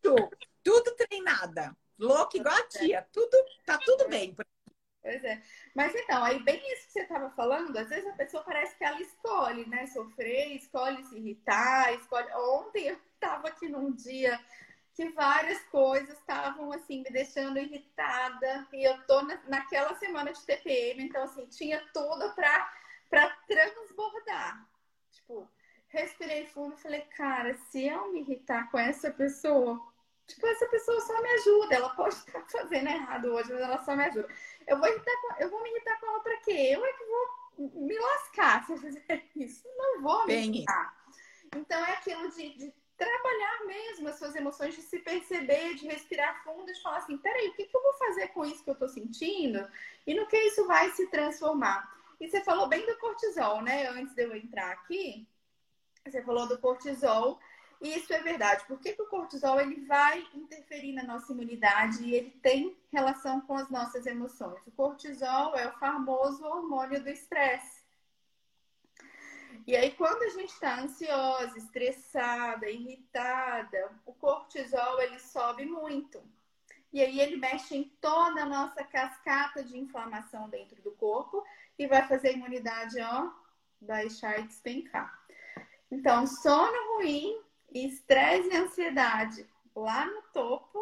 Tudo, tudo treinada. Louca igual a tia. Tudo, tá tudo bem. Pois é. Mas então, aí bem isso que você estava falando, às vezes a pessoa parece que ela escolhe, né? Sofrer, escolhe se irritar, escolhe. Ontem eu estava aqui num dia que várias coisas estavam assim me deixando irritada e eu tô na, naquela semana de TPM, então assim, tinha tudo para Tipo, respirei fundo e falei, cara, se eu me irritar com essa pessoa, Tipo, essa pessoa só me ajuda. Ela pode estar (laughs) fazendo errado hoje, mas ela só me ajuda. Eu vou, irritar com... eu vou me irritar com ela pra quê? Eu é que vou me lascar se eu fizer (laughs) isso. Não vou me Bem irritar. Então é aquilo de, de, trabalhar mesmo as suas emoções, de se perceber, de respirar fundo, de falar assim, peraí, o que, que eu vou fazer com isso que eu tô sentindo? E no que isso vai se transformar? E você falou bem do cortisol, né? Antes de eu entrar aqui, você falou do cortisol isso é verdade. Por que, que, o cortisol ele vai interferir na nossa imunidade e ele tem relação com as nossas emoções? O cortisol é o famoso hormônio do estresse. E aí, quando a gente está ansiosa, estressada, irritada, o cortisol ele sobe muito. e aí ele mexe em toda a nossa cascata de inflamação dentro do corpo e vai fazer a imunidade, ó, baixar e despencar. Então, sono ruim, estresse e ansiedade lá no topo,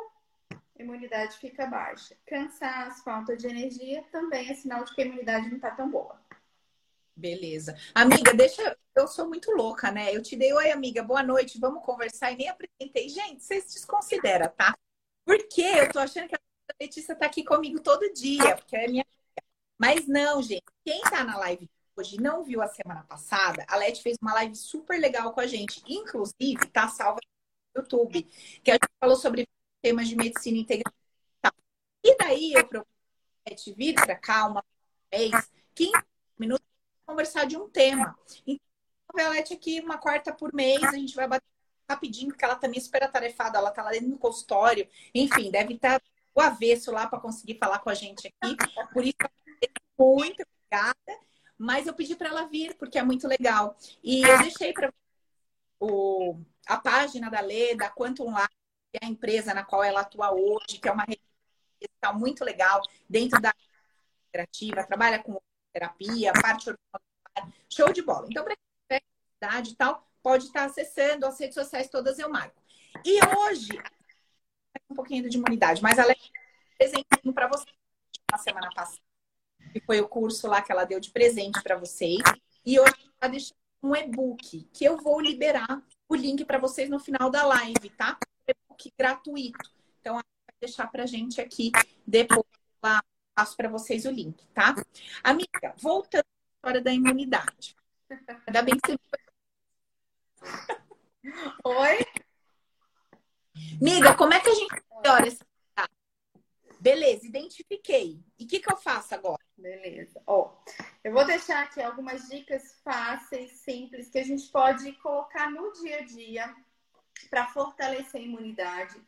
imunidade fica baixa. Cansaço, falta de energia também é sinal de que a imunidade não está tão boa. Beleza. Amiga, deixa. Eu sou muito louca, né? Eu te dei, oi, amiga, boa noite, vamos conversar e nem apresentei. Gente, vocês desconsideram, tá? Porque eu tô achando que a Letícia tá aqui comigo todo dia, porque é minha. Mas não, gente. Quem tá na live hoje não viu a semana passada, a Leti fez uma live super legal com a gente. Inclusive, tá salva no YouTube, que a gente falou sobre temas de medicina integrativa. E daí eu procurei a Leti vir pra cá uma vez, 15 minutos, conversar de um tema. Então, a Leti aqui uma quarta por mês, a gente vai bater rapidinho, porque ela também é super atarefada, ela tá lá dentro do consultório. Enfim, deve estar o avesso lá para conseguir falar com a gente aqui. Por isso, muito obrigada. Mas eu pedi para ela vir, porque é muito legal. E eu deixei para o a página da Lê, da Quantum Life, que é a empresa na qual ela atua hoje, que é uma rede está muito legal dentro da integrativa, trabalha com terapia, parte show de bola. Então, para quem tiver e tal, pode estar acessando as redes sociais todas, eu marco. E hoje, um pouquinho de imunidade, mas ela é presentinho para vocês na semana passada, que foi o curso lá que ela deu de presente para vocês. E hoje ela deixou um e-book que eu vou liberar o link para vocês no final da live, tá? E-book gratuito. Então, ela vai deixar para gente aqui depois lá passo para vocês o link, tá? Amiga, voltando à história da imunidade. Ainda bem que você (laughs) Oi? Amiga, como é que a gente melhora esse Beleza, identifiquei. E o que, que eu faço agora? Beleza. Ó, eu vou deixar aqui algumas dicas fáceis, simples, que a gente pode colocar no dia a dia para fortalecer a imunidade.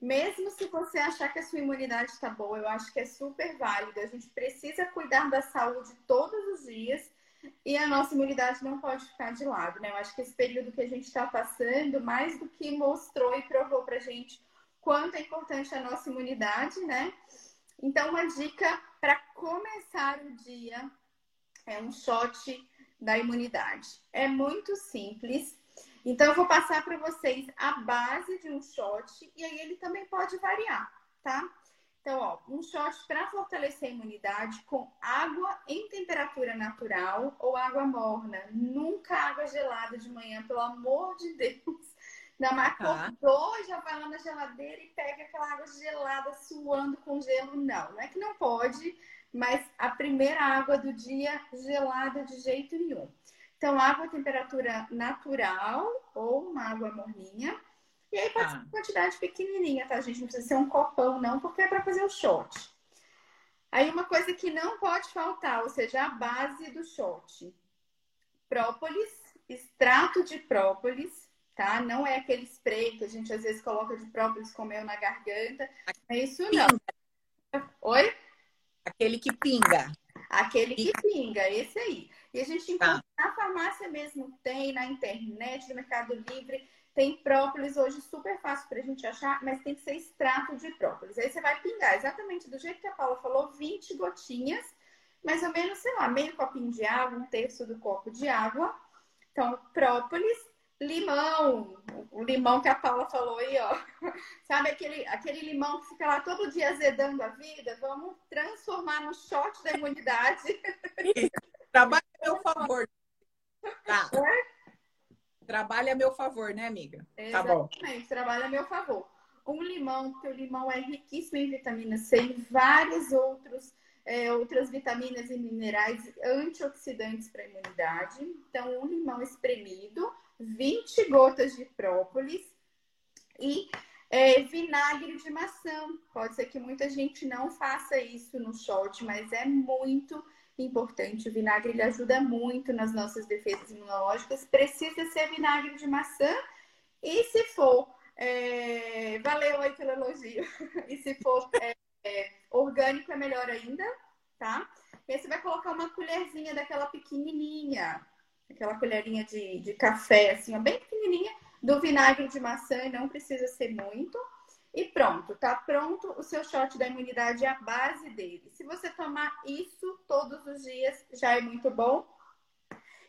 Mesmo se você achar que a sua imunidade está boa, eu acho que é super válido. A gente precisa cuidar da saúde todos os dias e a nossa imunidade não pode ficar de lado, né? Eu acho que esse período que a gente está passando, mais do que mostrou e provou pra gente quanto é importante a nossa imunidade, né? Então, uma dica para começar o dia é um shot da imunidade. É muito simples. Então, eu vou passar para vocês a base de um shot e aí ele também pode variar, tá? Então, ó, um shot para fortalecer a imunidade com água em temperatura natural ou água morna. Nunca água gelada de manhã, pelo amor de Deus. Mas tá. acordou, já vai lá na geladeira e pega aquela água gelada suando com gelo. Não, não é que não pode, mas a primeira água do dia gelada de jeito nenhum. Então, água em temperatura natural ou uma água morninha e aí pode ah. ser uma quantidade pequenininha, tá, gente? Não precisa ser um copão, não, porque é para fazer o shot. Aí uma coisa que não pode faltar, ou seja, a base do shot. Própolis, extrato de própolis, tá? Não é aquele spray que a gente às vezes coloca de própolis com mel na garganta. É isso não. Oi? Aquele que pinga. Aquele que pinga, esse aí. E a gente encontra tá. na farmácia mesmo, tem na internet, no Mercado Livre. Tem própolis hoje super fácil para a gente achar, mas tem que ser extrato de própolis. Aí você vai pingar exatamente do jeito que a Paula falou, 20 gotinhas, mais ou menos, sei lá, meio copinho de água, um terço do copo de água. Então, própolis, limão, o limão que a Paula falou aí, ó. (laughs) Sabe aquele, aquele limão que fica lá todo dia azedando a vida? Vamos transformar no shot da imunidade. (laughs) Trabalha a meu favor. Tá. É? Trabalha a meu favor, né, amiga? Exatamente, tá bom. trabalha a meu favor. Um limão, porque o limão é riquíssimo em vitamina C e vários outros, é, outras vitaminas e minerais antioxidantes para a imunidade. Então, um limão espremido, 20 gotas de própolis e é, vinagre de maçã. Pode ser que muita gente não faça isso no shot, mas é muito importante. O vinagre ele ajuda muito nas nossas defesas imunológicas. Precisa ser vinagre de maçã. E se for, é... valeu aí pelo elogio. (laughs) e se for é, é, orgânico, é melhor ainda, tá? E aí você vai colocar uma colherzinha daquela pequenininha, aquela colherinha de, de café, assim, ó, bem pequenininha, do vinagre de maçã. Não precisa ser muito. E pronto, tá pronto o seu shot da imunidade, é a base dele. Se você tomar isso todos os dias, já é muito bom.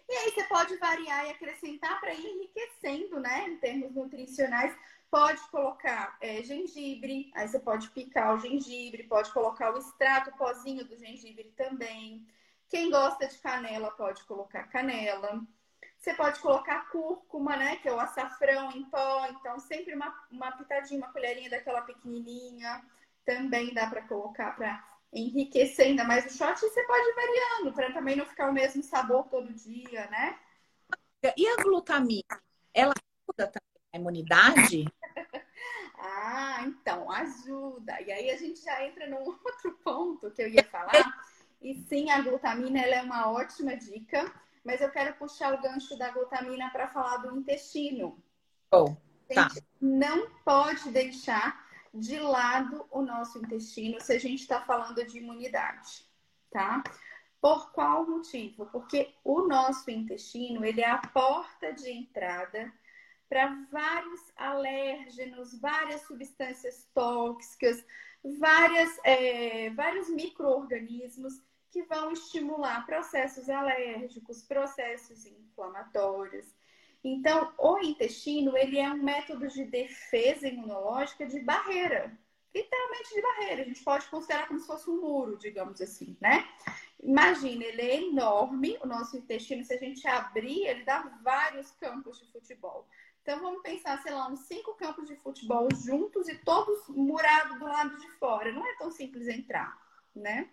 E aí você pode variar e acrescentar para ir enriquecendo, né? Em termos nutricionais. Pode colocar é, gengibre, aí você pode picar o gengibre, pode colocar o extrato, o pozinho do gengibre também. Quem gosta de canela pode colocar canela. Você pode colocar cúrcuma, né? Que é o açafrão em pó. Então, sempre uma, uma pitadinha, uma colherinha daquela pequenininha. Também dá para colocar para enriquecer ainda mais o shot. E você pode ir variando, para também não ficar o mesmo sabor todo dia, né? E a glutamina? Ela ajuda também a imunidade? (laughs) ah, então, ajuda. E aí a gente já entra num (laughs) outro ponto que eu ia falar. E sim, a glutamina ela é uma ótima dica mas eu quero puxar o gancho da glutamina para falar do intestino. Oh, tá. não pode deixar de lado o nosso intestino se a gente está falando de imunidade, tá? Por qual motivo? Porque o nosso intestino ele é a porta de entrada para vários alérgenos, várias substâncias tóxicas, várias, é, vários micro-organismos que vão estimular processos alérgicos, processos inflamatórios. Então, o intestino, ele é um método de defesa imunológica de barreira, literalmente de barreira. A gente pode considerar como se fosse um muro, digamos assim, né? Imagina, ele é enorme, o nosso intestino, se a gente abrir, ele dá vários campos de futebol. Então vamos pensar, sei lá, uns cinco campos de futebol juntos e todos murados do lado de fora. Não é tão simples entrar, né?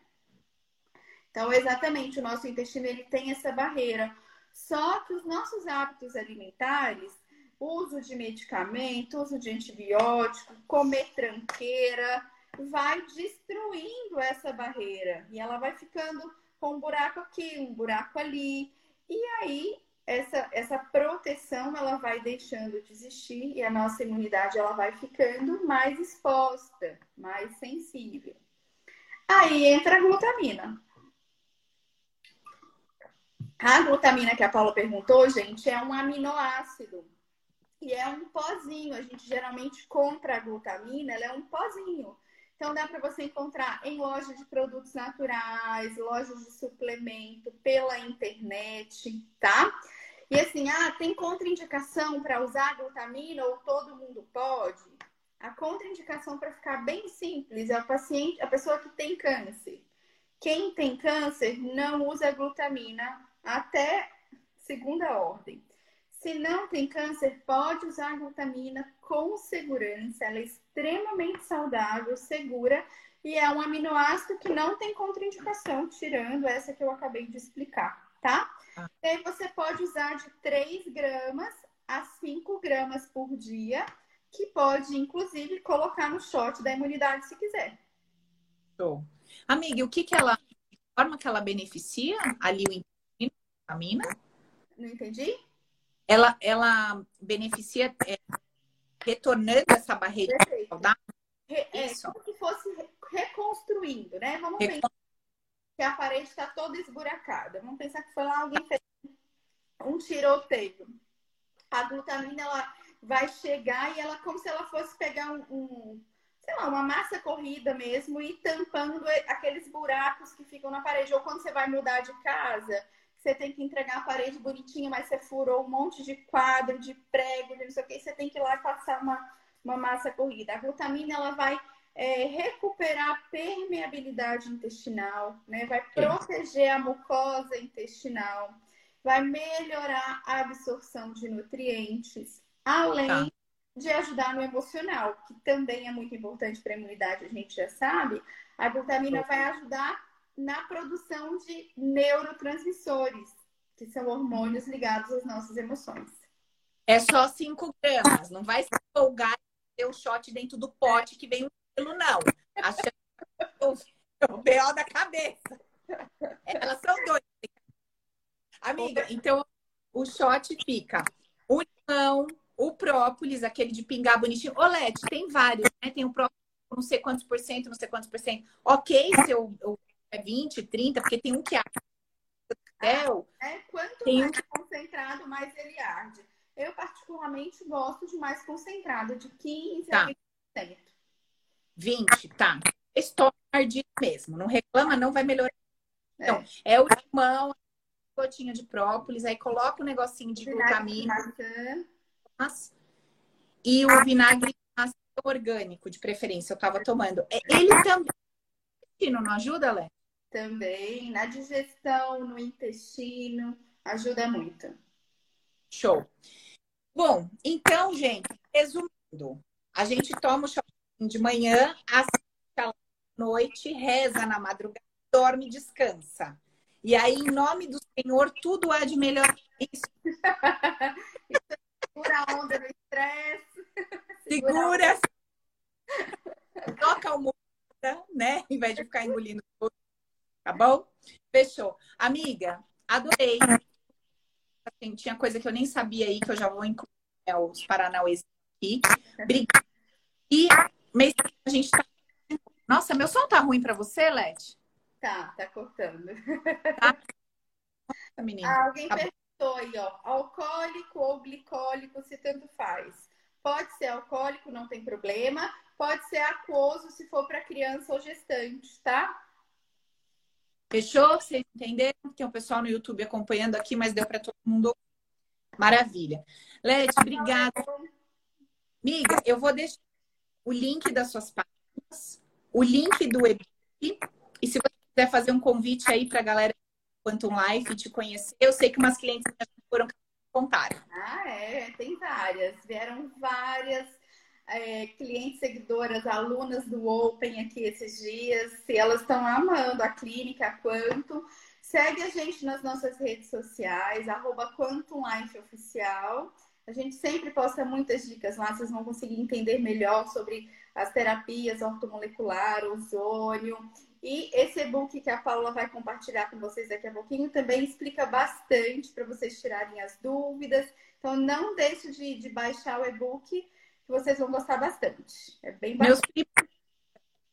Então, exatamente, o nosso intestino ele tem essa barreira. Só que os nossos hábitos alimentares, uso de medicamento, uso de antibiótico, comer tranqueira, vai destruindo essa barreira. E ela vai ficando com um buraco aqui, um buraco ali. E aí, essa, essa proteção, ela vai deixando de existir e a nossa imunidade, ela vai ficando mais exposta, mais sensível. Aí entra a glutamina. A glutamina que a Paula perguntou, gente, é um aminoácido. E é um pozinho. A gente geralmente compra a glutamina, ela é um pozinho. Então dá para você encontrar em lojas de produtos naturais, lojas de suplemento, pela internet, tá? E assim, ah, tem contraindicação para usar glutamina ou todo mundo pode? A contraindicação para ficar bem simples é o paciente, a pessoa que tem câncer. Quem tem câncer não usa glutamina até segunda ordem. Se não tem câncer, pode usar glutamina com segurança. Ela é extremamente saudável, segura e é um aminoácido que não tem contraindicação, tirando essa que eu acabei de explicar, tá? Ah. E aí você pode usar de 3 gramas a 5 gramas por dia, que pode, inclusive, colocar no shot da imunidade se quiser. Show. Amiga, o que que ela, a forma que ela beneficia ali o vitamina. Não entendi? Ela, ela beneficia é, retornando essa barreira saudável? É, Isso. como se fosse reconstruindo, né? Vamos Recon... pensar que a parede está toda esburacada. Vamos pensar que foi lá alguém fez um tiroteio. A glutamina ela vai chegar e ela como se ela fosse pegar um, um sei lá, uma massa corrida mesmo e tampando aqueles buracos que ficam na parede. Ou quando você vai mudar de casa, você tem que entregar a parede bonitinha, mas você furou um monte de quadro, de prego, de não sei o que, você tem que ir lá passar uma, uma massa corrida. A glutamina ela vai é, recuperar a permeabilidade intestinal, né? vai proteger a mucosa intestinal, vai melhorar a absorção de nutrientes, além tá. de ajudar no emocional, que também é muito importante para a imunidade, a gente já sabe. A glutamina vai ajudar na produção de neurotransmissores, que são hormônios ligados às nossas emoções. É só 5 gramas, não vai se empolgar e ter o shot dentro do pote que vem o quilo, não. Achando o B.O. da cabeça. Elas são doidas. Amiga, então o shot fica o limão, o própolis, aquele de pingar bonitinho. Olete, tem vários, né? Tem o própolis não sei quantos por cento, não sei quantos por cento. Ok, se eu, eu é 20, 30, porque tem um que arde. É, quanto tem mais um... concentrado, mais ele arde. Eu, particularmente, gosto de mais concentrado, de 15 tá. a 20%. 20, tá. Estou ardido mesmo. Não reclama, não vai melhorar. Então, é, é o limão, gotinha de própolis, aí coloca um negocinho de glutamina. E o vinagre orgânico, de preferência, eu tava tomando. É, ele também não ajuda, Lé? Também, na digestão, no intestino, ajuda muito. Show. Bom, então, gente, resumindo, a gente toma o chá de manhã, assiste à noite, reza na madrugada, dorme e descansa. E aí, em nome do Senhor, tudo há de melhor. Isso. (laughs) Segura a onda do estresse. Segura. Toca o mundo, né? Em vez de ficar engolindo tudo. Tá bom? Fechou. Amiga, adorei. Assim, tinha coisa que eu nem sabia aí, que eu já vou incluir né, os Paranauês aqui. Obrigada. E mês a gente tá. Nossa, meu som tá ruim para você, Leti? Tá, tá cortando. Tá? Nossa, menina. Ah, alguém tá perguntou aí, ó. Alcoólico ou glicólico, se tanto faz. Pode ser alcoólico, não tem problema. Pode ser aquoso se for para criança ou gestante, tá? Fechou? Vocês entenderam? Tem um pessoal no YouTube acompanhando aqui, mas deu para todo mundo. Maravilha. Leti, obrigada. Amiga, eu vou deixar o link das suas páginas, o link do e-book. E se você quiser fazer um convite aí para a galera do Quantum Life te conhecer, eu sei que umas clientes foram contar. Ah, é, tem várias. Vieram várias é, clientes, seguidoras, alunas do Open aqui esses dias, e elas estão amando a clínica, a Quantum. Segue a gente nas nossas redes sociais, arroba Oficial. A gente sempre posta muitas dicas lá, vocês vão conseguir entender melhor sobre as terapias ortomolecular, ozônio. E esse e-book que a Paula vai compartilhar com vocês daqui a pouquinho também explica bastante para vocês tirarem as dúvidas. Então, não deixe de, de baixar o e-book vocês vão gostar bastante. É bem bacana. Meus primos.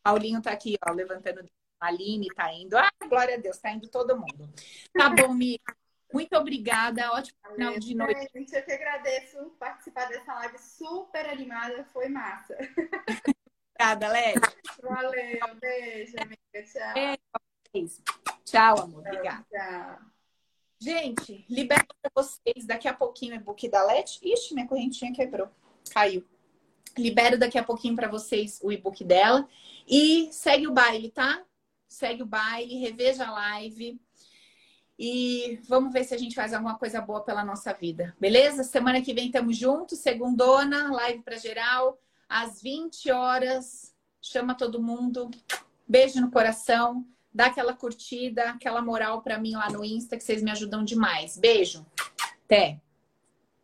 Paulinho tá aqui, ó, levantando. Aline tá indo. Ah, glória a Deus, tá indo todo mundo. Tá bom, Mica. Muito obrigada. Ótimo final de noite. Gente, eu que agradeço participar dessa live super animada. Foi massa. Obrigada, Léo. Valeu. Beijo, amiga. Tchau. Beijo. Tchau, amor. Obrigada. Tchau. Gente, libero para vocês daqui a pouquinho o e-book da Let. Ixi, minha correntinha quebrou caiu. Libero daqui a pouquinho para vocês o e-book dela. E segue o baile, tá? Segue o baile, reveja a live. E vamos ver se a gente faz alguma coisa boa pela nossa vida. Beleza? Semana que vem estamos juntos, segundona, live para geral, às 20 horas. Chama todo mundo. Beijo no coração. Dá aquela curtida, aquela moral para mim lá no Insta, que vocês me ajudam demais. Beijo. Até.